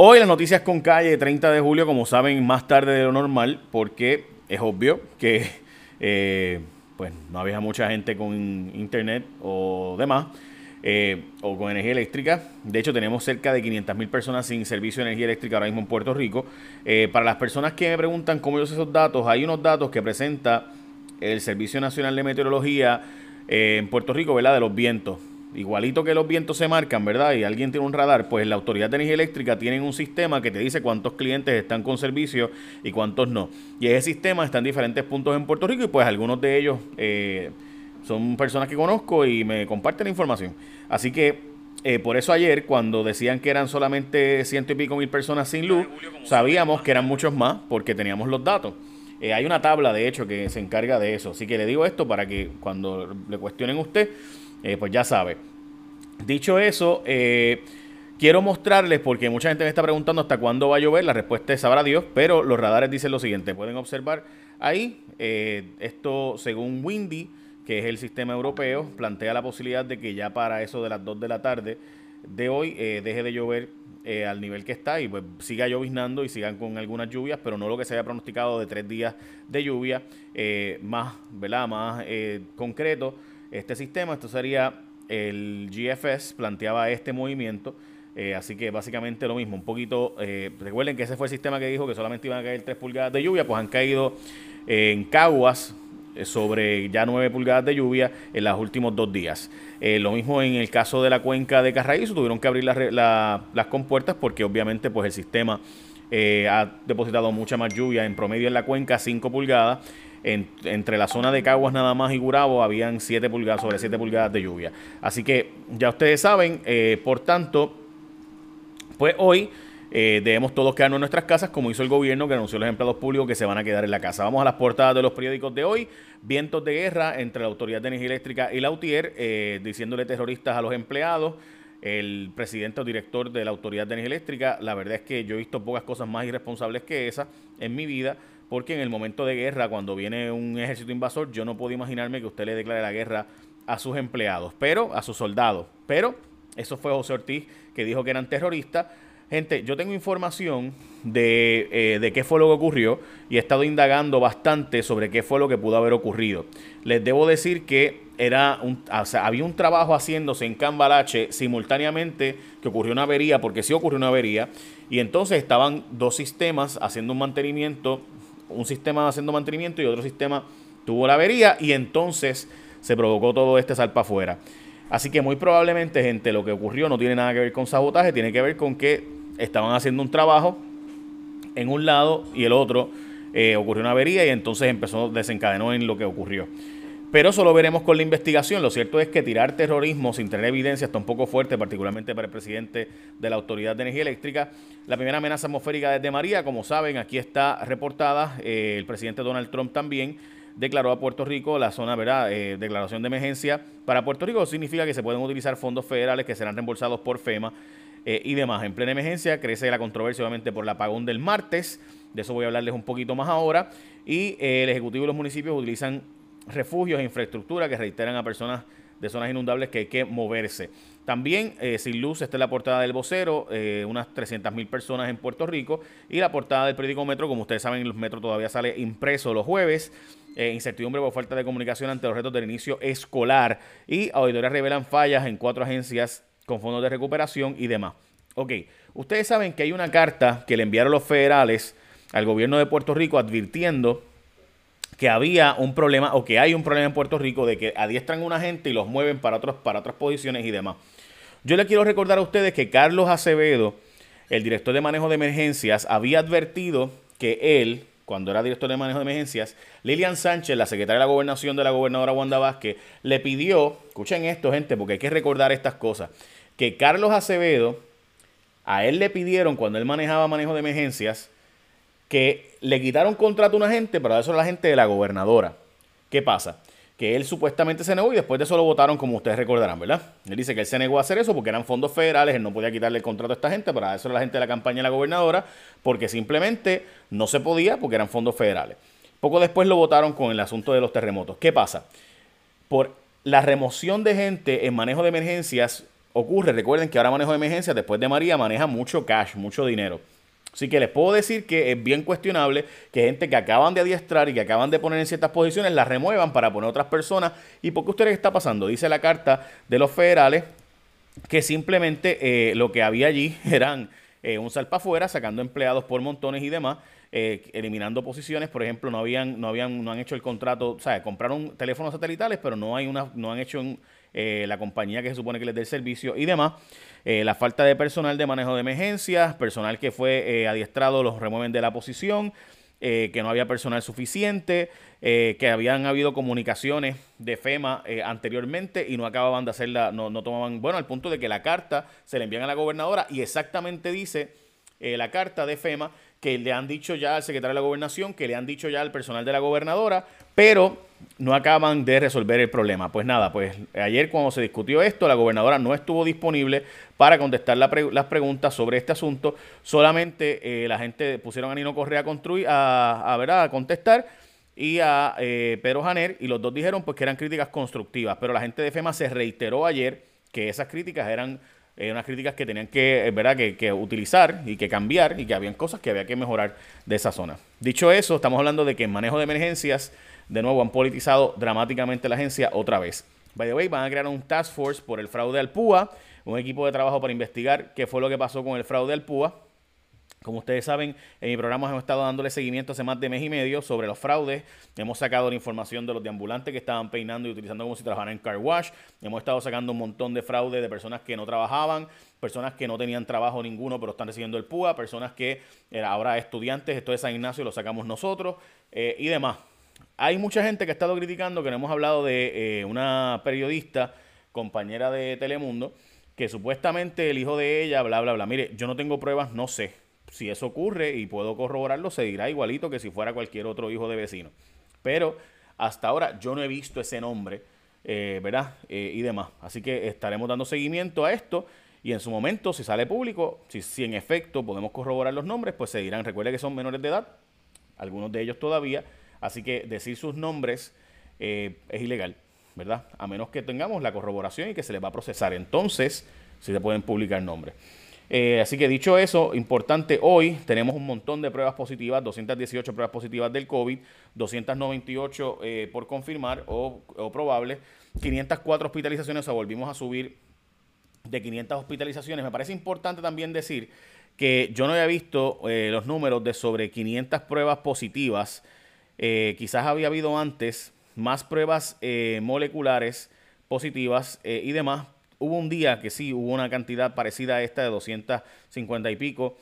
Hoy las noticias con calle, 30 de julio, como saben, más tarde de lo normal, porque es obvio que eh, pues no había mucha gente con internet o demás, eh, o con energía eléctrica. De hecho, tenemos cerca de 500 mil personas sin servicio de energía eléctrica ahora mismo en Puerto Rico. Eh, para las personas que me preguntan cómo yo sé esos datos, hay unos datos que presenta el Servicio Nacional de Meteorología en Puerto Rico, ¿verdad? De los vientos igualito que los vientos se marcan, ¿verdad? Y alguien tiene un radar, pues la Autoridad de Energía Eléctrica tiene un sistema que te dice cuántos clientes están con servicio y cuántos no. Y ese sistema está en diferentes puntos en Puerto Rico y pues algunos de ellos eh, son personas que conozco y me comparten la información. Así que eh, por eso ayer, cuando decían que eran solamente ciento y pico mil personas sin luz, sabíamos que eran muchos más porque teníamos los datos. Eh, hay una tabla, de hecho, que se encarga de eso. Así que le digo esto para que cuando le cuestionen a usted, eh, pues ya sabe. Dicho eso, eh, quiero mostrarles, porque mucha gente me está preguntando hasta cuándo va a llover, la respuesta es sabrá Dios, pero los radares dicen lo siguiente, pueden observar ahí, eh, esto según Windy, que es el sistema europeo, plantea la posibilidad de que ya para eso de las 2 de la tarde de hoy deje de llover al nivel que está y pues siga lloviznando y sigan con algunas lluvias, pero no lo que se había pronosticado de tres días de lluvia, más, ¿verdad? Más concreto este sistema. Esto sería el GFS, planteaba este movimiento. Eh, así que básicamente lo mismo, un poquito, eh, recuerden que ese fue el sistema que dijo que solamente iban a caer 3 pulgadas de lluvia, pues han caído en Caguas eh, sobre ya 9 pulgadas de lluvia en los últimos dos días. lo mismo en el caso de la cuenca de Carraízo, tuvieron que abrir las compuertas porque obviamente pues el sistema ha depositado mucha más lluvia, en promedio en la cuenca 5 pulgadas entre la zona de Caguas nada más y Gurabo habían 7 pulgadas, sobre 7 pulgadas de lluvia. Así que ya ustedes saben, eh, por tanto, pues hoy eh, debemos todos quedarnos en nuestras casas, como hizo el gobierno que anunció los empleados públicos que se van a quedar en la casa. Vamos a las portadas de los periódicos de hoy. Vientos de guerra entre la Autoridad de Energía Eléctrica y la UTIER, eh, diciéndole terroristas a los empleados. El presidente o director de la Autoridad de Energía Eléctrica, la verdad es que yo he visto pocas cosas más irresponsables que esa en mi vida porque en el momento de guerra, cuando viene un ejército invasor, yo no puedo imaginarme que usted le declare la guerra a sus empleados, pero a sus soldados. Pero eso fue José Ortiz que dijo que eran terroristas. Gente, yo tengo información de, eh, de, qué fue lo que ocurrió y he estado indagando bastante sobre qué fue lo que pudo haber ocurrido. Les debo decir que era un, había un trabajo haciéndose en Cambalache simultáneamente que ocurrió una avería, porque sí ocurrió una avería, y entonces estaban dos sistemas haciendo un mantenimiento un sistema haciendo mantenimiento y otro sistema tuvo la avería y entonces se provocó todo este salpa afuera. Así que muy probablemente, gente, lo que ocurrió no tiene nada que ver con sabotaje, tiene que ver con que estaban haciendo un trabajo en un lado y el otro eh, ocurrió una avería y entonces empezó, desencadenó en lo que ocurrió. Pero eso lo veremos con la investigación. Lo cierto es que tirar terrorismo sin tener evidencia está un poco fuerte, particularmente para el presidente de la Autoridad de Energía Eléctrica. La primera amenaza atmosférica desde María, como saben, aquí está reportada. Eh, el presidente Donald Trump también declaró a Puerto Rico la zona, ¿verdad? Eh, declaración de emergencia. Para Puerto Rico significa que se pueden utilizar fondos federales que serán reembolsados por FEMA eh, y demás. En plena emergencia crece la controversia, obviamente, por el apagón del martes. De eso voy a hablarles un poquito más ahora. Y el Ejecutivo y los municipios utilizan refugios e infraestructura que reiteran a personas de zonas inundables que hay que moverse. También eh, sin luz está la portada del vocero, eh, unas 300 mil personas en Puerto Rico y la portada del periódico Metro, como ustedes saben, los Metro todavía sale impreso los jueves. Eh, incertidumbre por falta de comunicación ante los retos del inicio escolar y auditorías revelan fallas en cuatro agencias con fondos de recuperación y demás. Ok, ustedes saben que hay una carta que le enviaron los federales al gobierno de Puerto Rico advirtiendo que había un problema o que hay un problema en Puerto Rico de que adiestran una gente y los mueven para, otros, para otras posiciones y demás. Yo le quiero recordar a ustedes que Carlos Acevedo, el director de manejo de emergencias, había advertido que él, cuando era director de manejo de emergencias, Lilian Sánchez, la secretaria de la gobernación de la gobernadora Wanda Vázquez, le pidió, escuchen esto gente, porque hay que recordar estas cosas, que Carlos Acevedo, a él le pidieron cuando él manejaba manejo de emergencias, que le quitaron contrato a una gente, pero eso es la gente de la gobernadora. ¿Qué pasa? Que él supuestamente se negó y después de eso lo votaron, como ustedes recordarán, ¿verdad? Él dice que él se negó a hacer eso porque eran fondos federales, él no podía quitarle el contrato a esta gente, pero eso era la gente de la campaña de la gobernadora, porque simplemente no se podía porque eran fondos federales. Poco después lo votaron con el asunto de los terremotos. ¿Qué pasa? Por la remoción de gente en manejo de emergencias ocurre, recuerden que ahora manejo de emergencia, después de María, maneja mucho cash, mucho dinero. Así que les puedo decir que es bien cuestionable que gente que acaban de adiestrar y que acaban de poner en ciertas posiciones las remuevan para poner otras personas. ¿Y por qué ustedes está pasando? Dice la carta de los federales que simplemente eh, lo que había allí eran eh, un salpa afuera, sacando empleados por montones y demás. Eh, eliminando posiciones, por ejemplo, no habían, no habían, no han hecho el contrato, o sea, compraron teléfonos satelitales, pero no hay una, no han hecho la compañía que se supone que les dé el servicio y demás. Eh, la falta de personal de manejo de emergencias, personal que fue eh, adiestrado los remueven de la posición, eh, que no había personal suficiente, que habían habido comunicaciones de FEMA anteriormente y no acababan de hacerla, no, no tomaban, bueno, al punto de que la carta se le envían a la gobernadora y exactamente dice la carta de FEMA que le han dicho ya al secretario de la gobernación, que le han dicho ya al personal de la gobernadora, pero no acaban de resolver el problema. Pues nada, pues ayer cuando se discutió esto, la gobernadora no estuvo disponible para contestar las preguntas sobre este asunto. Solamente eh, la gente pusieron a Nino Correa a, construir, a, a, a contestar y a eh, Pedro Janer y los dos dijeron pues que eran críticas constructivas, pero la gente de FEMA se reiteró ayer que esas críticas eran eh, unas críticas que tenían que, ¿verdad? Que, que, utilizar y que cambiar y que habían cosas que había que mejorar de esa zona. Dicho eso, estamos hablando de que en manejo de emergencias, de nuevo, han politizado dramáticamente la agencia otra vez. By the way, van a crear un task force por el fraude al PUA, un equipo de trabajo para investigar qué fue lo que pasó con el fraude al PUA como ustedes saben, en mi programa hemos estado dándole seguimiento hace más de mes y medio sobre los fraudes. Hemos sacado la información de los deambulantes que estaban peinando y utilizando como si trabajaran en car wash. Hemos estado sacando un montón de fraude de personas que no trabajaban, personas que no tenían trabajo ninguno pero están recibiendo el PUA, personas que eh, ahora estudiantes, esto de San Ignacio lo sacamos nosotros eh, y demás. Hay mucha gente que ha estado criticando que no hemos hablado de eh, una periodista, compañera de Telemundo, que supuestamente el hijo de ella, bla, bla, bla. Mire, yo no tengo pruebas, no sé si eso ocurre y puedo corroborarlo, se dirá igualito que si fuera cualquier otro hijo de vecino. Pero hasta ahora yo no he visto ese nombre, eh, ¿verdad? Eh, y demás. Así que estaremos dando seguimiento a esto y en su momento, si sale público, si, si en efecto podemos corroborar los nombres, pues se dirán, recuerde que son menores de edad, algunos de ellos todavía, así que decir sus nombres eh, es ilegal, ¿verdad? A menos que tengamos la corroboración y que se les va a procesar. Entonces, si se pueden publicar nombres. Eh, así que dicho eso, importante, hoy tenemos un montón de pruebas positivas, 218 pruebas positivas del COVID, 298 eh, por confirmar o, probable, 504 hospitalizaciones, o sea, volvimos a subir de 500 hospitalizaciones. Me parece importante también decir que yo no había visto eh, los números de sobre 500 pruebas positivas. quizás había habido antes más pruebas moleculares positivas y demás, Hubo un día que sí, hubo una cantidad parecida a esta de 250 y pico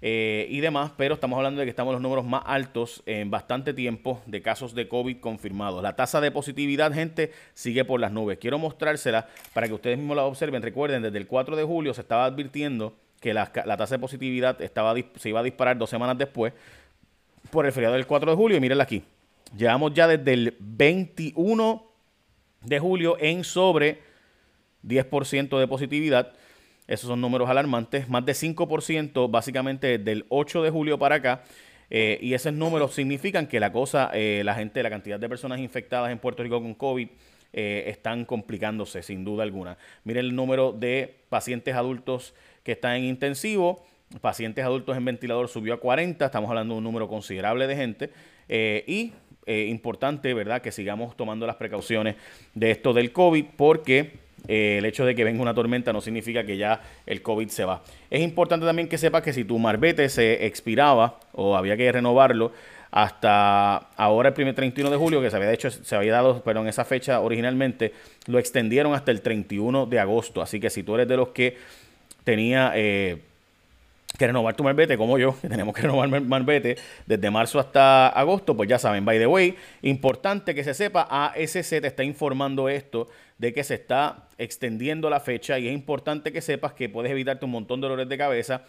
eh, y demás, pero estamos hablando de que estamos en los números más altos en bastante tiempo de casos de COVID confirmados. La tasa de positividad, gente, sigue por las nubes. Quiero mostrársela para que ustedes mismos la observen. Recuerden, desde el 4 de julio se estaba advirtiendo que la, tasa de positividad estaba, se iba a disparar dos semanas después por el feriado del 4 de julio. Y mírenla aquí. Llevamos ya desde el 21 de julio en sobre 10% de positividad. Esos son números alarmantes. Más de 5% básicamente del 8 de julio para acá. Eh, y esos números significan que la cosa, eh, la gente, la cantidad de personas infectadas en Puerto Rico con COVID eh, están complicándose sin duda alguna. Miren el número de pacientes adultos que están en intensivo. Pacientes adultos en ventilador subió a 40. Estamos hablando de un número considerable de gente. y importante, ¿verdad?, que sigamos tomando las precauciones de esto del COVID porque eh, el hecho de que venga una tormenta no significa que ya el COVID se va. Es importante también que sepas que si tu marbete se expiraba o había que renovarlo hasta ahora el primer 31 de julio, que se había hecho, se había dado, perdón, esa fecha originalmente, lo extendieron hasta el 31 de agosto. Así que si tú eres de los que tenía eh, que renovar tu marbete, como yo, que tenemos que renovar marbete desde marzo hasta agosto, pues ya saben, by the way, importante que se sepa, ASC te está informando esto de que se está extendiendo la fecha y es importante que sepas que puedes evitarte un montón de dolores de cabeza.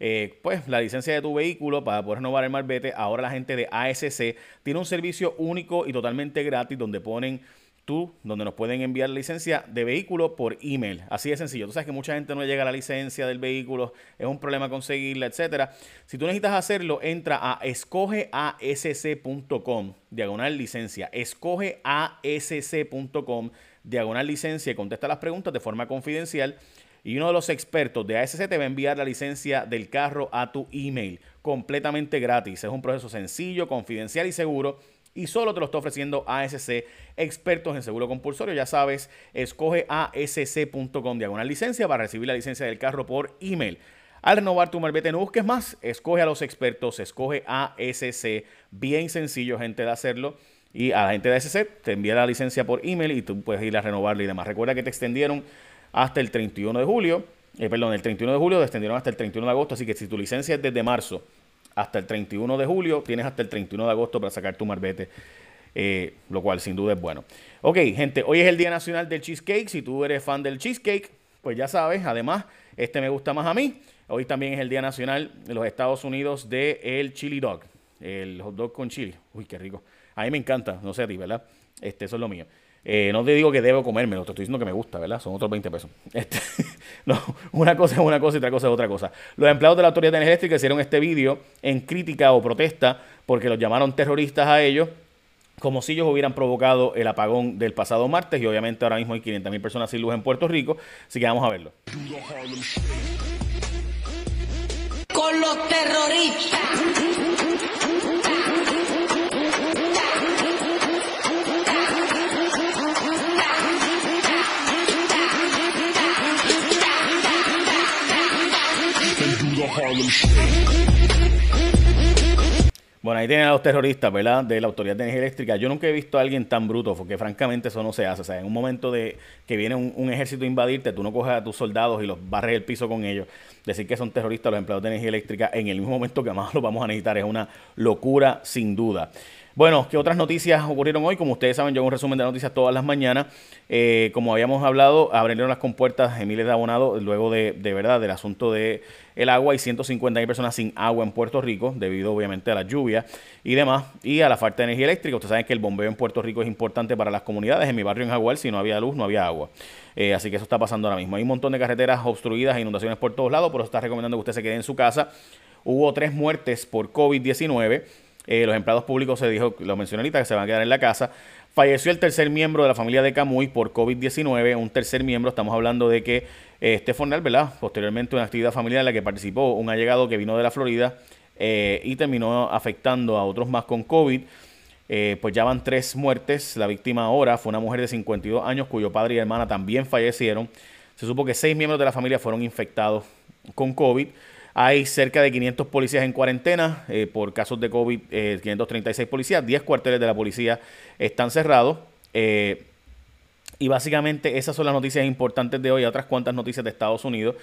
Eh, pues la licencia de tu vehículo para poder renovar el marbete, ahora la gente de ASC tiene un servicio único y totalmente gratis donde ponen tú, donde nos pueden enviar la licencia de vehículo por email. Así de sencillo. Tú sabes que mucha gente no llega a la licencia del vehículo, es un problema conseguirla, etcétera. Si tú necesitas hacerlo, entra a escogeasc.com, diagonal licencia. Escogeasc.com, diagonal licencia y contesta las preguntas de forma confidencial. Y uno de los expertos de ASC te va a enviar la licencia del carro a tu email completamente gratis. Es un proceso sencillo, confidencial y seguro y solo te lo está ofreciendo ASC, expertos en seguro compulsorio. Ya sabes, escoge asc.com diagonal licencia para recibir la licencia del carro por email. Al renovar tu marbete no busques más, escoge a los expertos, escoge ASC. Bien sencillo, gente, de hacerlo. Y a la gente de ASC te envía la licencia por email y tú puedes ir a renovarla y demás. Recuerda que te extendieron hasta el 31 de julio. Eh, perdón, el 31 de julio te extendieron hasta el 31 de agosto. Así que si tu licencia es desde marzo hasta el 31 de julio, tienes hasta el 31 de agosto para sacar tu marbete. Eh, lo cual sin duda es bueno. Ok, gente, hoy es el Día Nacional del Cheesecake. Si tú eres fan del cheesecake, pues ya sabes, además, este me gusta más a mí. Hoy también es el Día Nacional de los Estados Unidos del el chili dog, el hot dog con chili. Uy, qué rico. A mí me encanta, no sé a ti, ¿verdad? Este, eso es lo mío. Eh, no te digo que debo comérmelo, te estoy diciendo que me gusta, ¿verdad? Son otros 20 pesos. Este, no, una cosa es una cosa y otra cosa es otra cosa. Los empleados de la Autoridad de Energía Eléctrica hicieron este vídeo en crítica o protesta porque los llamaron terroristas a ellos, como si ellos hubieran provocado el apagón del pasado martes y obviamente ahora mismo hay 500.000 personas sin luz en Puerto Rico, así que vamos a verlo. Con los terroristas. Bueno, ahí tienen a los terroristas, ¿verdad? De la Autoridad de Energía Eléctrica. Yo nunca he visto a alguien tan bruto, porque francamente eso no se hace. O sea, en un momento de que viene un, ejército a invadirte, tú no coges a tus soldados y los barres el piso con ellos. Decir que son terroristas los empleados de energía eléctrica en el mismo momento que más los vamos a necesitar es una locura sin duda. Bueno, ¿qué otras noticias ocurrieron hoy? Como ustedes saben, yo hago un resumen de noticias todas las mañanas. Eh, como habíamos hablado, abrieron las compuertas Emiles de Abonado luego de, de verdad del asunto de el agua. Hay 150 mil personas sin agua en Puerto Rico, debido obviamente a la lluvia y demás, y a la falta de energía eléctrica. Ustedes saben que el bombeo en Puerto Rico es importante para las comunidades. En mi barrio en Jaguar, si no había luz, no había agua. Eh, así que eso está pasando ahora mismo. Hay un montón de carreteras obstruidas e inundaciones por todos lados, por eso está recomendando que usted se quede en su casa. Hubo tres muertes por COVID-19 eh, los empleados públicos se dijo, lo mencioné ahorita, que se van a quedar en la casa. Falleció el tercer miembro de la familia de Camuy por COVID-19. Un tercer miembro, estamos hablando de que eh, fornal, ¿verdad? Posteriormente, una actividad familiar en la que participó un allegado que vino de la Florida eh, y terminó afectando a otros más con COVID. pues ya van tres muertes. La víctima ahora fue una mujer de 52 años cuyo padre y hermana también fallecieron. Se supo que seis miembros de la familia fueron infectados con COVID. Hay cerca de 500 policías en cuarentena eh, por casos de COVID, 536 eh, policías, 10 cuarteles de la policía están cerrados. Eh, y básicamente esas son las noticias importantes de hoy, otras cuantas noticias de Estados Unidos.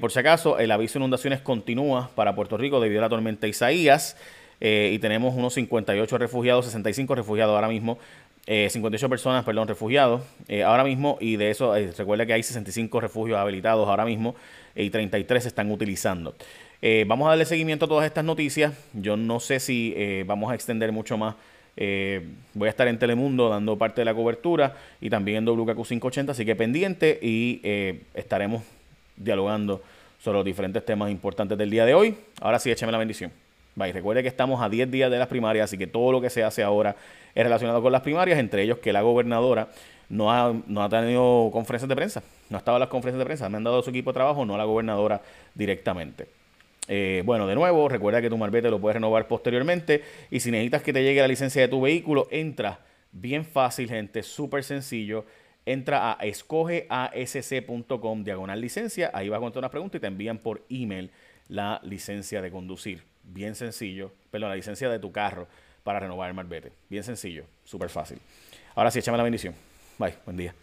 por si acaso, el aviso de inundaciones continúa para Puerto Rico debido a la tormenta Isaías. y tenemos unos 58 refugiados, 65 refugiados ahora mismo 58 personas, perdón, refugiados ahora mismo y de eso recuerda que hay 65 refugios habilitados ahora mismo y 33 se están utilizando. Eh, vamos a darle seguimiento a todas estas noticias. Yo no sé si eh, vamos a extender mucho más. Eh, voy a estar en Telemundo dando parte de la cobertura y también en WKQ 580, así que pendiente y estaremos dialogando sobre los diferentes temas importantes del día de hoy. Ahora sí, échame la bendición. Bye. Recuerde que estamos a 10 días de las primarias, así que todo lo que se hace ahora es relacionado con las primarias, entre ellos que la gobernadora no ha, no ha tenido conferencias de prensa, no ha estado en las conferencias de prensa, me han dado su equipo de trabajo, no a la gobernadora directamente. Eh, bueno, de nuevo, recuerda que tu marbete lo puedes renovar posteriormente y si necesitas que te llegue la licencia de tu vehículo, entra bien fácil, gente, súper sencillo. Entra a escogeasc.com diagonal licencia, ahí vas a contar unas preguntas y te envían por email la licencia de conducir. Bien sencillo, perdón, la licencia de tu carro para renovar el marbete. Bien sencillo, súper fácil. Ahora sí, échame la bendición. Bye, buen día.